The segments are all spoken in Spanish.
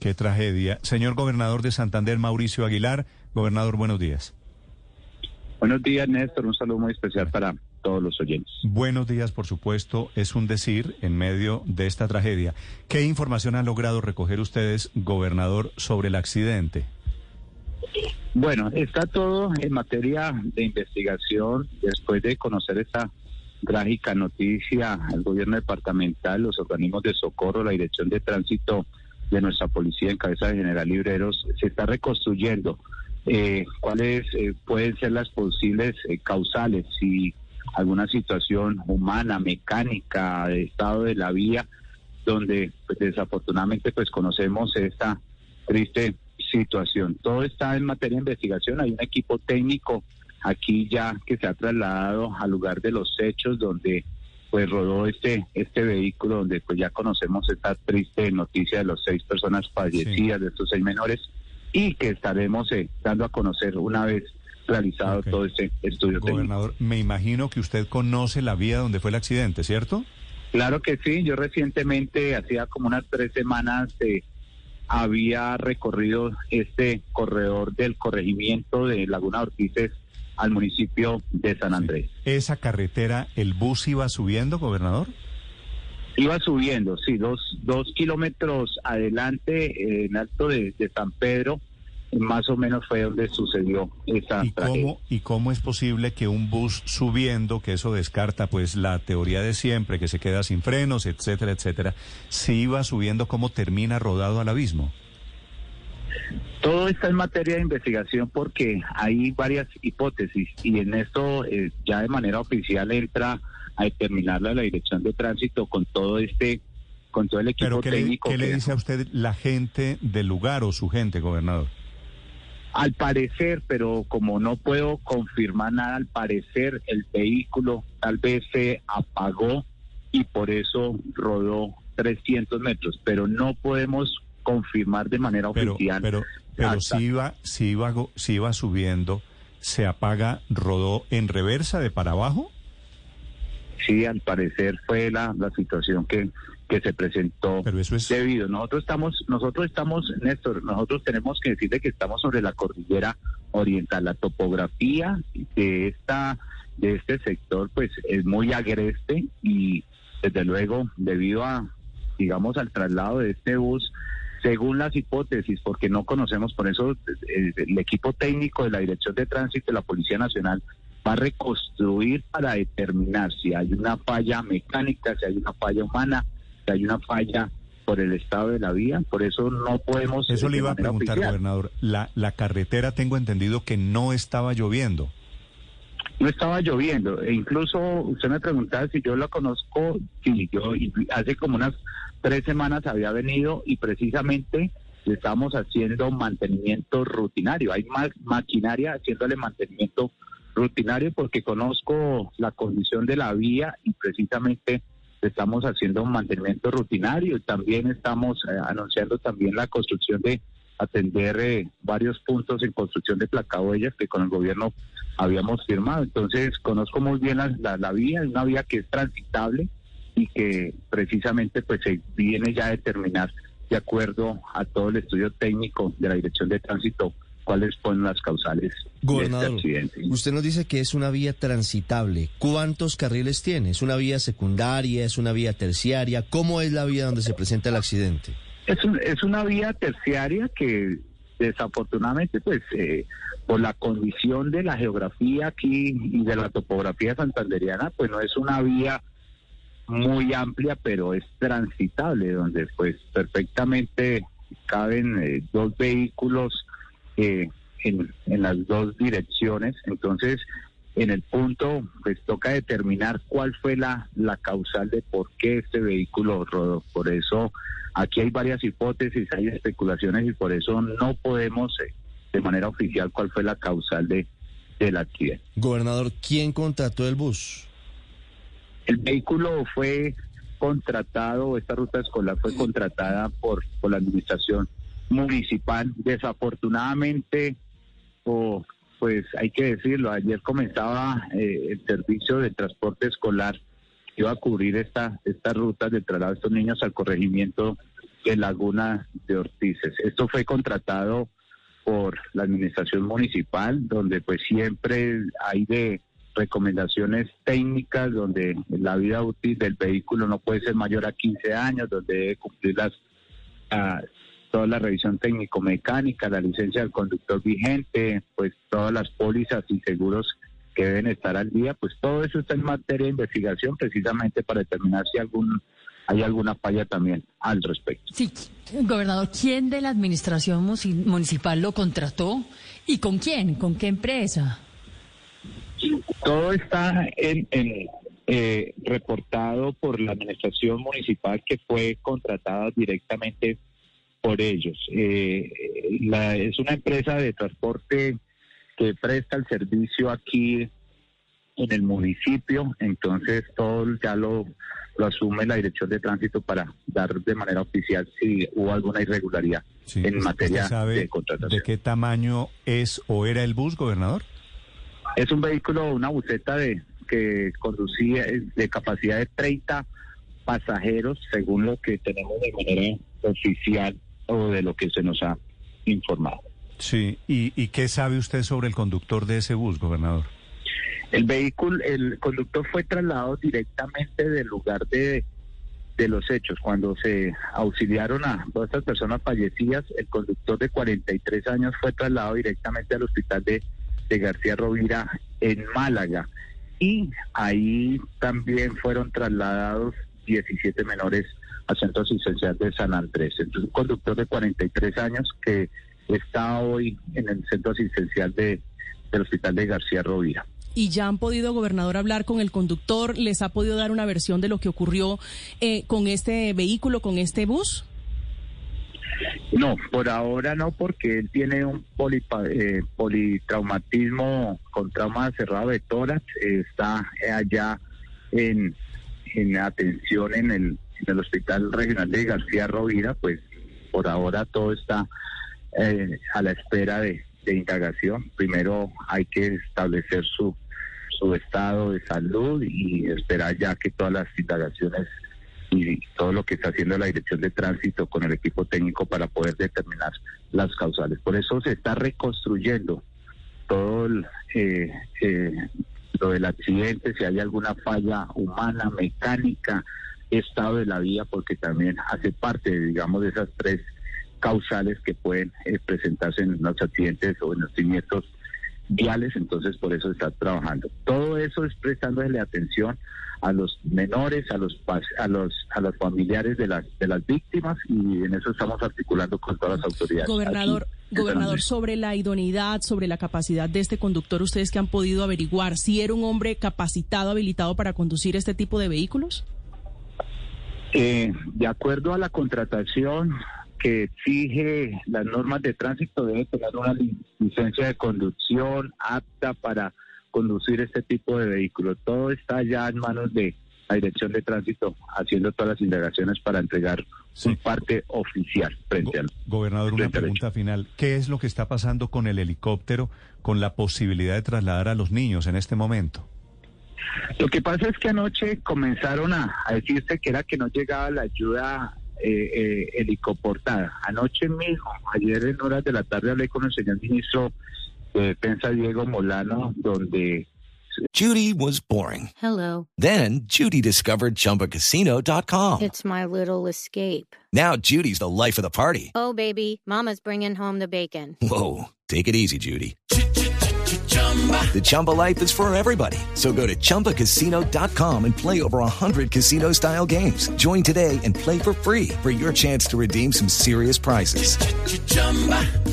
Qué tragedia. Señor gobernador de Santander, Mauricio Aguilar. Gobernador, buenos días. Buenos días, Néstor. Un saludo muy especial para todos los oyentes. Buenos días, por supuesto. Es un decir en medio de esta tragedia. ¿Qué información han logrado recoger ustedes, gobernador, sobre el accidente? Bueno, está todo en materia de investigación. Después de conocer esta trágica noticia, el gobierno departamental, los organismos de socorro, la dirección de tránsito de nuestra policía en cabeza de General Libreros, se está reconstruyendo. Eh, cuáles eh, pueden ser las posibles eh, causales, si alguna situación humana, mecánica, de estado de la vía, donde pues, desafortunadamente pues conocemos esta triste situación. Todo está en materia de investigación, hay un equipo técnico aquí ya que se ha trasladado al lugar de los hechos donde pues rodó este este vehículo donde pues ya conocemos esta triste noticia de los seis personas fallecidas de estos seis menores y que estaremos eh, dando a conocer una vez realizado todo este estudio técnico. Gobernador, me imagino que usted conoce la vía donde fue el accidente, ¿cierto? Claro que sí, yo recientemente, hacía como unas tres semanas, eh, había recorrido este corredor del corregimiento de Laguna Ortices al municipio de San Andrés. ¿Esa carretera, el bus iba subiendo, gobernador? Iba subiendo, sí, dos, dos kilómetros adelante, eh, en alto de, de San Pedro, más o menos fue donde sucedió esa ¿Y tragedia. cómo, ¿Y cómo es posible que un bus subiendo, que eso descarta pues la teoría de siempre, que se queda sin frenos, etcétera, etcétera, si iba subiendo, cómo termina rodado al abismo? Todo está en materia de investigación porque hay varias hipótesis y en esto eh, ya de manera oficial entra a determinarla la dirección de tránsito con todo este, con todo el equipo Pero ¿qué, le, técnico. qué le que- dice a usted la gente del lugar o su gente, gobernador? Al parecer, pero como no puedo confirmar nada, al parecer el vehículo tal vez se apagó y por eso rodó 300 metros, pero no podemos confirmar de manera oficial. pero, pero hasta- si iba, si iba, si iba subiendo, se apaga, rodó en reversa de para abajo. Sí, al parecer fue la, la situación que, que se presentó Pero eso es, debido. Nosotros estamos, nosotros estamos, Néstor, nosotros tenemos que decirle que estamos sobre la cordillera oriental. La topografía de esta, de este sector, pues, es muy agreste y desde luego, debido a, digamos, al traslado de este bus, según las hipótesis, porque no conocemos, por eso eh, el equipo técnico de la Dirección de Tránsito de la Policía Nacional va a reconstruir para determinar si hay una falla mecánica, si hay una falla humana, si hay una falla por el estado de la vía. Por eso no podemos. eso eh, le iba a preguntar, oficial. gobernador. La, la carretera, tengo entendido que no estaba lloviendo. No estaba lloviendo. E incluso usted me preguntaba si yo la conozco. Sí, yo hace como unas tres semanas había venido y precisamente le estamos haciendo mantenimiento rutinario. Hay más maquinaria haciéndole mantenimiento rutinario porque conozco la condición de la vía y precisamente estamos haciendo un mantenimiento rutinario y también estamos eh, anunciando también la construcción de atender eh, varios puntos en construcción de placahuellas que con el gobierno habíamos firmado. Entonces, conozco muy bien la, la, la vía, es una vía que es transitable y que precisamente pues se viene ya a determinar de acuerdo a todo el estudio técnico de la Dirección de Tránsito cuáles fueron las causales Gobernador, de este accidente. usted nos dice que es una vía transitable. ¿Cuántos carriles tiene? ¿Es una vía secundaria? ¿Es una vía terciaria? ¿Cómo es la vía donde se presenta el accidente? Es, un- es una vía terciaria que desafortunadamente, pues, eh, por la condición de la geografía aquí y de la topografía santanderiana, pues no es una vía muy amplia, pero es transitable, donde pues perfectamente caben eh, dos vehículos eh, en, en las dos direcciones. Entonces, en el punto, pues toca determinar cuál fue la, la causal de por qué este vehículo rodó. Por eso aquí hay varias hipótesis, hay especulaciones y por eso no podemos eh, de manera oficial cuál fue la causal de, del accidente. Gobernador, ¿quién contrató el bus? El vehículo fue contratado, esta ruta escolar fue contratada por, por la administración municipal. Desafortunadamente, o pues hay que decirlo, ayer comenzaba eh, el servicio de transporte escolar que iba a cubrir esta, estas rutas de traslado de estos niños al corregimiento de Laguna de Ortices. Esto fue contratado por la administración municipal, donde pues siempre hay de recomendaciones técnicas, donde la vida útil del vehículo no puede ser mayor a 15 años, donde debe cumplir las ah, toda la revisión técnico-mecánica, la licencia del conductor vigente, pues todas las pólizas y seguros que deben estar al día, pues todo eso está en materia de investigación precisamente para determinar si algún hay alguna falla también al respecto. Sí, gobernador, ¿quién de la administración municipal lo contrató y con quién? ¿Con qué empresa? Todo está en, eh, reportado por la administración municipal que fue contratada directamente por ellos. Eh, es una empresa de transporte que presta el servicio aquí en el municipio, entonces todo ya lo, lo asume la Dirección de Tránsito para dar de manera oficial si hubo alguna irregularidad en materia de contratación. ¿De qué tamaño es o era el bus, gobernador? Es un vehículo, una buseta de que conducía de capacidad de 30 pasajeros, según lo que tenemos de manera oficial o de lo que se nos ha informado. Sí, ¿Y, ¿y qué sabe usted sobre el conductor de ese bus, gobernador? El vehículo, el conductor fue trasladado directamente del lugar de, de los hechos. Cuando se auxiliaron a todas estas personas fallecidas, el conductor de 43 años fue trasladado directamente al hospital de, de García Rovira en Málaga. Y ahí también fueron trasladados 17 menores al Centro Asistencial de San Andrés. Entonces, un conductor de 43 años que está hoy en el Centro Asistencial de, del Hospital de García Rovira. ¿Y ya han podido, gobernador, hablar con el conductor? ¿Les ha podido dar una versión de lo que ocurrió eh, con este vehículo, con este bus? No, por ahora no, porque él tiene un eh, politraumatismo con trauma cerrado de tórax. está allá en, en atención en el el Hospital Regional de García Rovira, pues por ahora todo está eh, a la espera de, indagación. Primero hay que establecer su, su estado de salud y esperar ya que todas las indagaciones y todo lo que está haciendo la Dirección de Tránsito con el equipo técnico para poder determinar las causales. Por eso se está reconstruyendo todo eh, eh, lo del accidente, si hay alguna falla humana, mecánica, estado de la vía porque también hace parte, digamos, de esas tres causales que pueden eh, presentarse en los accidentes o en los siniestros viales, entonces por eso está trabajando. Todo eso es prestándole atención a los menores, a los a los a los familiares de las de las víctimas y en eso estamos articulando con todas las autoridades. Gobernador, gobernador, sobre la idoneidad, sobre la capacidad de este conductor, ustedes que han podido averiguar si era un hombre capacitado, habilitado para conducir este tipo de vehículos? Eh, de acuerdo a la contratación que exige las normas de tránsito, debe tener una licencia de conducción apta para conducir este tipo de vehículos. Todo está ya en manos de la Dirección de Tránsito haciendo todas las indagaciones para entregar su parte oficial frente al... Gobernador, una pregunta final. ¿Qué es lo que está pasando con el helicóptero, con la posibilidad de trasladar a los niños en este momento? Lo que pasa es que anoche comenzaron a, decirse que era que no llegaba la ayuda eh, eh, helicoportada. Anoche mismo, ayer en horas de la tarde hablé con el señor ministro de Defensa Diego Molano, donde Judy was boring. Hello. Then Judy discovered chumbacasino.com. It's my little escape. Now Judy's the life of the party. Oh baby, mama's bringing home the bacon. Whoa, take it easy, Judy. The Chumba life is for everybody. So go to ChumbaCasino.com and play over 100 casino style games. Join today and play for free for your chance to redeem some serious prizes.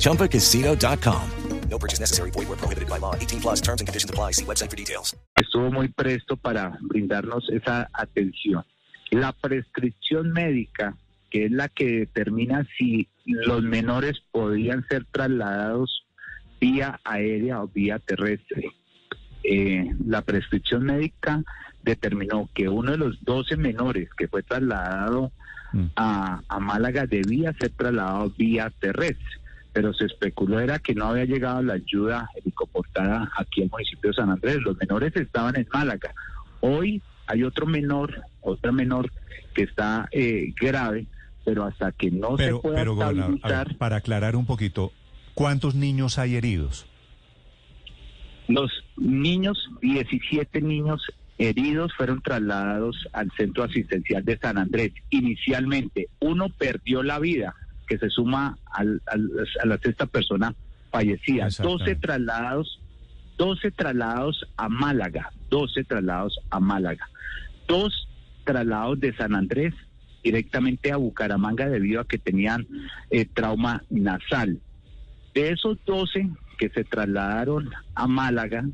ChumbaCasino.com. No purchase necessary. Void where prohibited by law. 18 plus terms and conditions apply. See website for details. Estuvo muy presto para brindarnos esa atención. La prescripción médica, que es la que determina si los menores podían ser trasladados vía aérea o vía terrestre. Eh, la prescripción médica determinó que uno de los 12 menores que fue trasladado a, a Málaga debía ser trasladado vía terrestre, pero se especuló era que no había llegado la ayuda helicoportada aquí al municipio de San Andrés. Los menores estaban en Málaga. Hoy hay otro menor, otra menor que está eh, grave, pero hasta que no Pero, se pueda pero gobernador, ver, para aclarar un poquito, ¿cuántos niños hay heridos? los niños, 17 niños heridos fueron trasladados al centro asistencial de San Andrés. Inicialmente, uno perdió la vida, que se suma al- al- a la sexta persona fallecida. 12 trasladados, 12 traslados a Málaga, 12 traslados a Málaga. Dos traslados de San Andrés directamente a Bucaramanga debido a que tenían eh, trauma nasal. De esos 12 que se trasladaron a Málaga,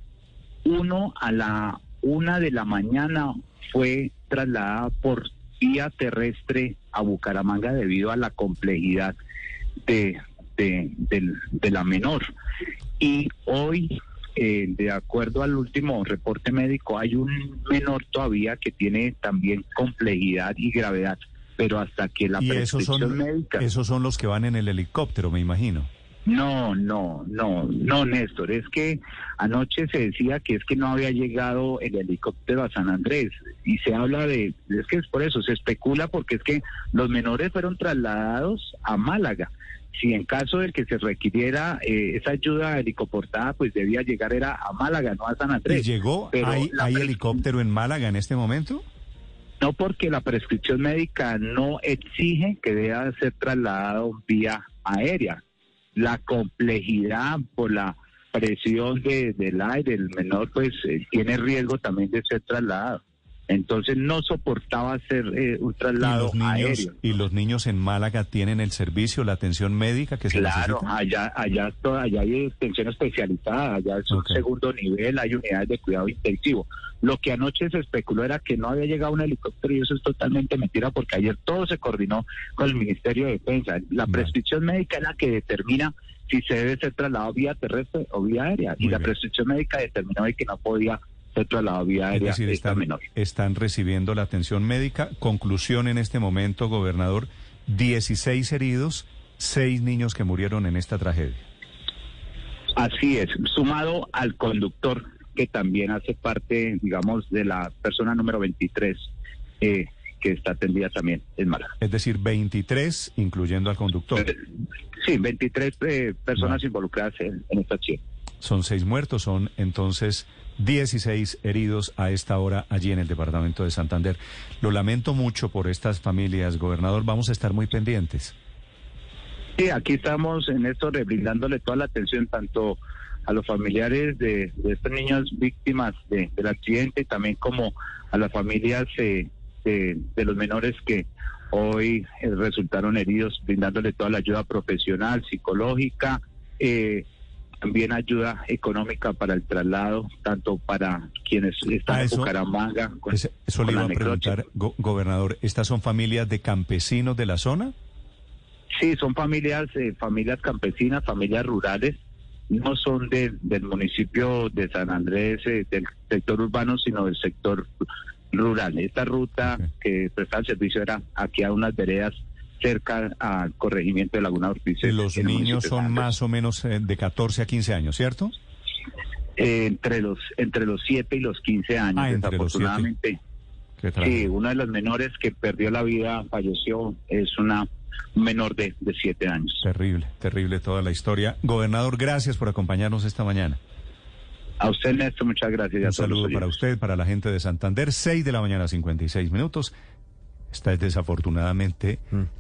uno a la una de la mañana fue trasladado por vía terrestre a Bucaramanga debido a la complejidad de, de, la menor. Y hoy, eh, de acuerdo al último reporte médico, hay un menor todavía que tiene también complejidad y gravedad, pero hasta que la esos prescripción son, médica... esos son los que van en el helicóptero, me imagino. No, no, no, no, Néstor. Es que anoche se decía que es que no había llegado el helicóptero a San Andrés y se habla de, es que es por eso, se especula porque es que los menores fueron trasladados a Málaga. Si en caso de que se requiriera eh, esa ayuda helicoportada, pues debía llegar era a Málaga, no a San ¿Y Andrés. llegó? Pero ¿Hay, hay helicóptero en Málaga en este momento? No porque la prescripción médica no exige que deba ser trasladado vía aérea. La complejidad por la presión de- del aire, el menor pues eh, tiene riesgo también de ser trasladado. Entonces no soportaba hacer eh, un ¿Y traslado los, niños, aéreo. ¿Y los niños en Málaga tienen el servicio, la atención médica que se Claro, necesita? allá, allá, allá hay atención especializada, allá es un segundo nivel, hay unidades de cuidado intensivo. Lo que anoche se especuló era que no había llegado un helicóptero y eso es totalmente mentira porque ayer todo se coordinó con el Ministerio de Defensa. La prescripción médica es la que determina si se debe ser trasladado vía terrestre o vía aérea y la bien. prescripción médica determinó de que no podía ser trasladado vía Es aérea decir, esta están, menor. están recibiendo la atención médica. Conclusión en este momento, gobernador, 16 heridos, 6 niños que murieron en esta tragedia. Así es, sumado al conductor que también hace parte, digamos, de la persona número 23 eh, que está atendida también en Málaga. Es decir, 23, incluyendo al conductor. Sí, 23 eh, personas involucradas en, en esta acción. Son 6 muertos, son entonces 16 heridos a esta hora allí en el departamento de Santander. Lo lamento mucho por estas familias, gobernador. Vamos a estar muy pendientes. Sí, aquí estamos en esto brindándole toda la atención tanto a los familiares de, de estos niños víctimas de- del accidente, también como a las familias eh, de, de los menores que hoy eh, resultaron heridos, brindándole toda la ayuda profesional, psicológica, eh, también ayuda económica para el traslado, tanto para quienes están en Bucaramanga. con- Eso le iba a preguntar, go- gobernador. ¿Estas son familias de campesinos de la zona? Sí, son familias, eh, familias campesinas, familias rurales. No son de- del municipio de San Andrés, eh, del sector urbano, sino del sector rural. Esta ruta que presta el servicio era aquí a unas veredas cerca al corregimiento de Laguna Ortiz. Los niños son más o menos eh, de 14 a 15 años, ¿cierto? Eh, entre los entre los 7 y los 15 años, Ah, siete. desafortunadamente. Sí, uno de los menores que perdió la vida, falleció, es una un menor de, de 7 años. Terrible, terrible toda la historia. Gobernador, gracias por acompañarnos esta mañana. A usted, Néstor, muchas gracias. Un saludo para usted, para la gente de Santander. 6 de la mañana, 56 minutos. Esta es desafortunadamente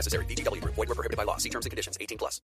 necessary. VGW Group. Void were prohibited by law. See terms and conditions. 18 plus.